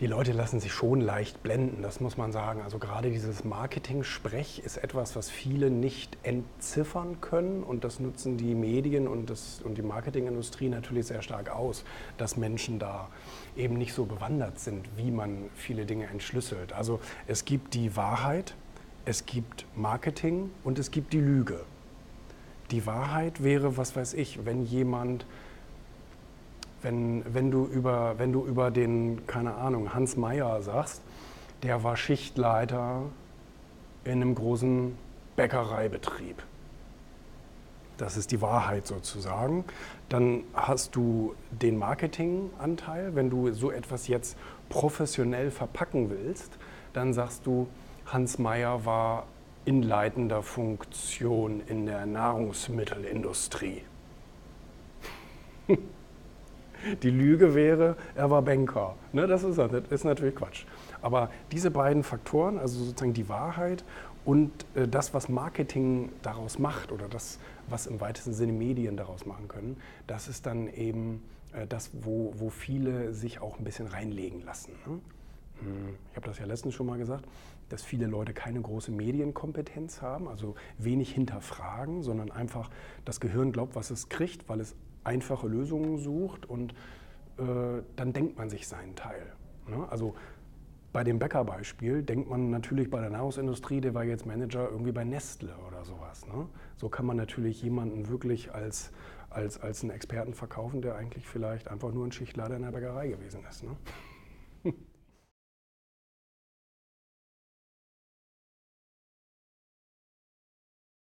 Die Leute lassen sich schon leicht blenden, das muss man sagen. Also gerade dieses Marketing-Sprech ist etwas, was viele nicht entziffern können und das nutzen die Medien und, das, und die Marketingindustrie natürlich sehr stark aus, dass Menschen da eben nicht so bewandert sind, wie man viele Dinge entschlüsselt. Also es gibt die Wahrheit, es gibt Marketing und es gibt die Lüge. Die Wahrheit wäre, was weiß ich, wenn jemand wenn, wenn, du über, wenn du über den, keine Ahnung, Hans Meyer sagst, der war Schichtleiter in einem großen Bäckereibetrieb. Das ist die Wahrheit sozusagen. Dann hast du den Marketinganteil. Wenn du so etwas jetzt professionell verpacken willst, dann sagst du, Hans Meyer war in leitender Funktion in der Nahrungsmittelindustrie. Die Lüge wäre, er war Banker. Ne, das, ist, das ist natürlich Quatsch. Aber diese beiden Faktoren, also sozusagen die Wahrheit und äh, das, was Marketing daraus macht oder das, was im weitesten Sinne Medien daraus machen können, das ist dann eben äh, das, wo, wo viele sich auch ein bisschen reinlegen lassen. Ne? Hm, ich habe das ja letztens schon mal gesagt, dass viele Leute keine große Medienkompetenz haben, also wenig hinterfragen, sondern einfach das Gehirn glaubt, was es kriegt, weil es einfache Lösungen sucht und äh, dann denkt man sich seinen Teil. Ne? Also bei dem Bäckerbeispiel denkt man natürlich bei der Nahrungsindustrie, der war jetzt Manager irgendwie bei Nestle oder sowas. Ne? So kann man natürlich jemanden wirklich als, als, als einen Experten verkaufen, der eigentlich vielleicht einfach nur ein Schichtleiter in der Bäckerei gewesen ist. Ne?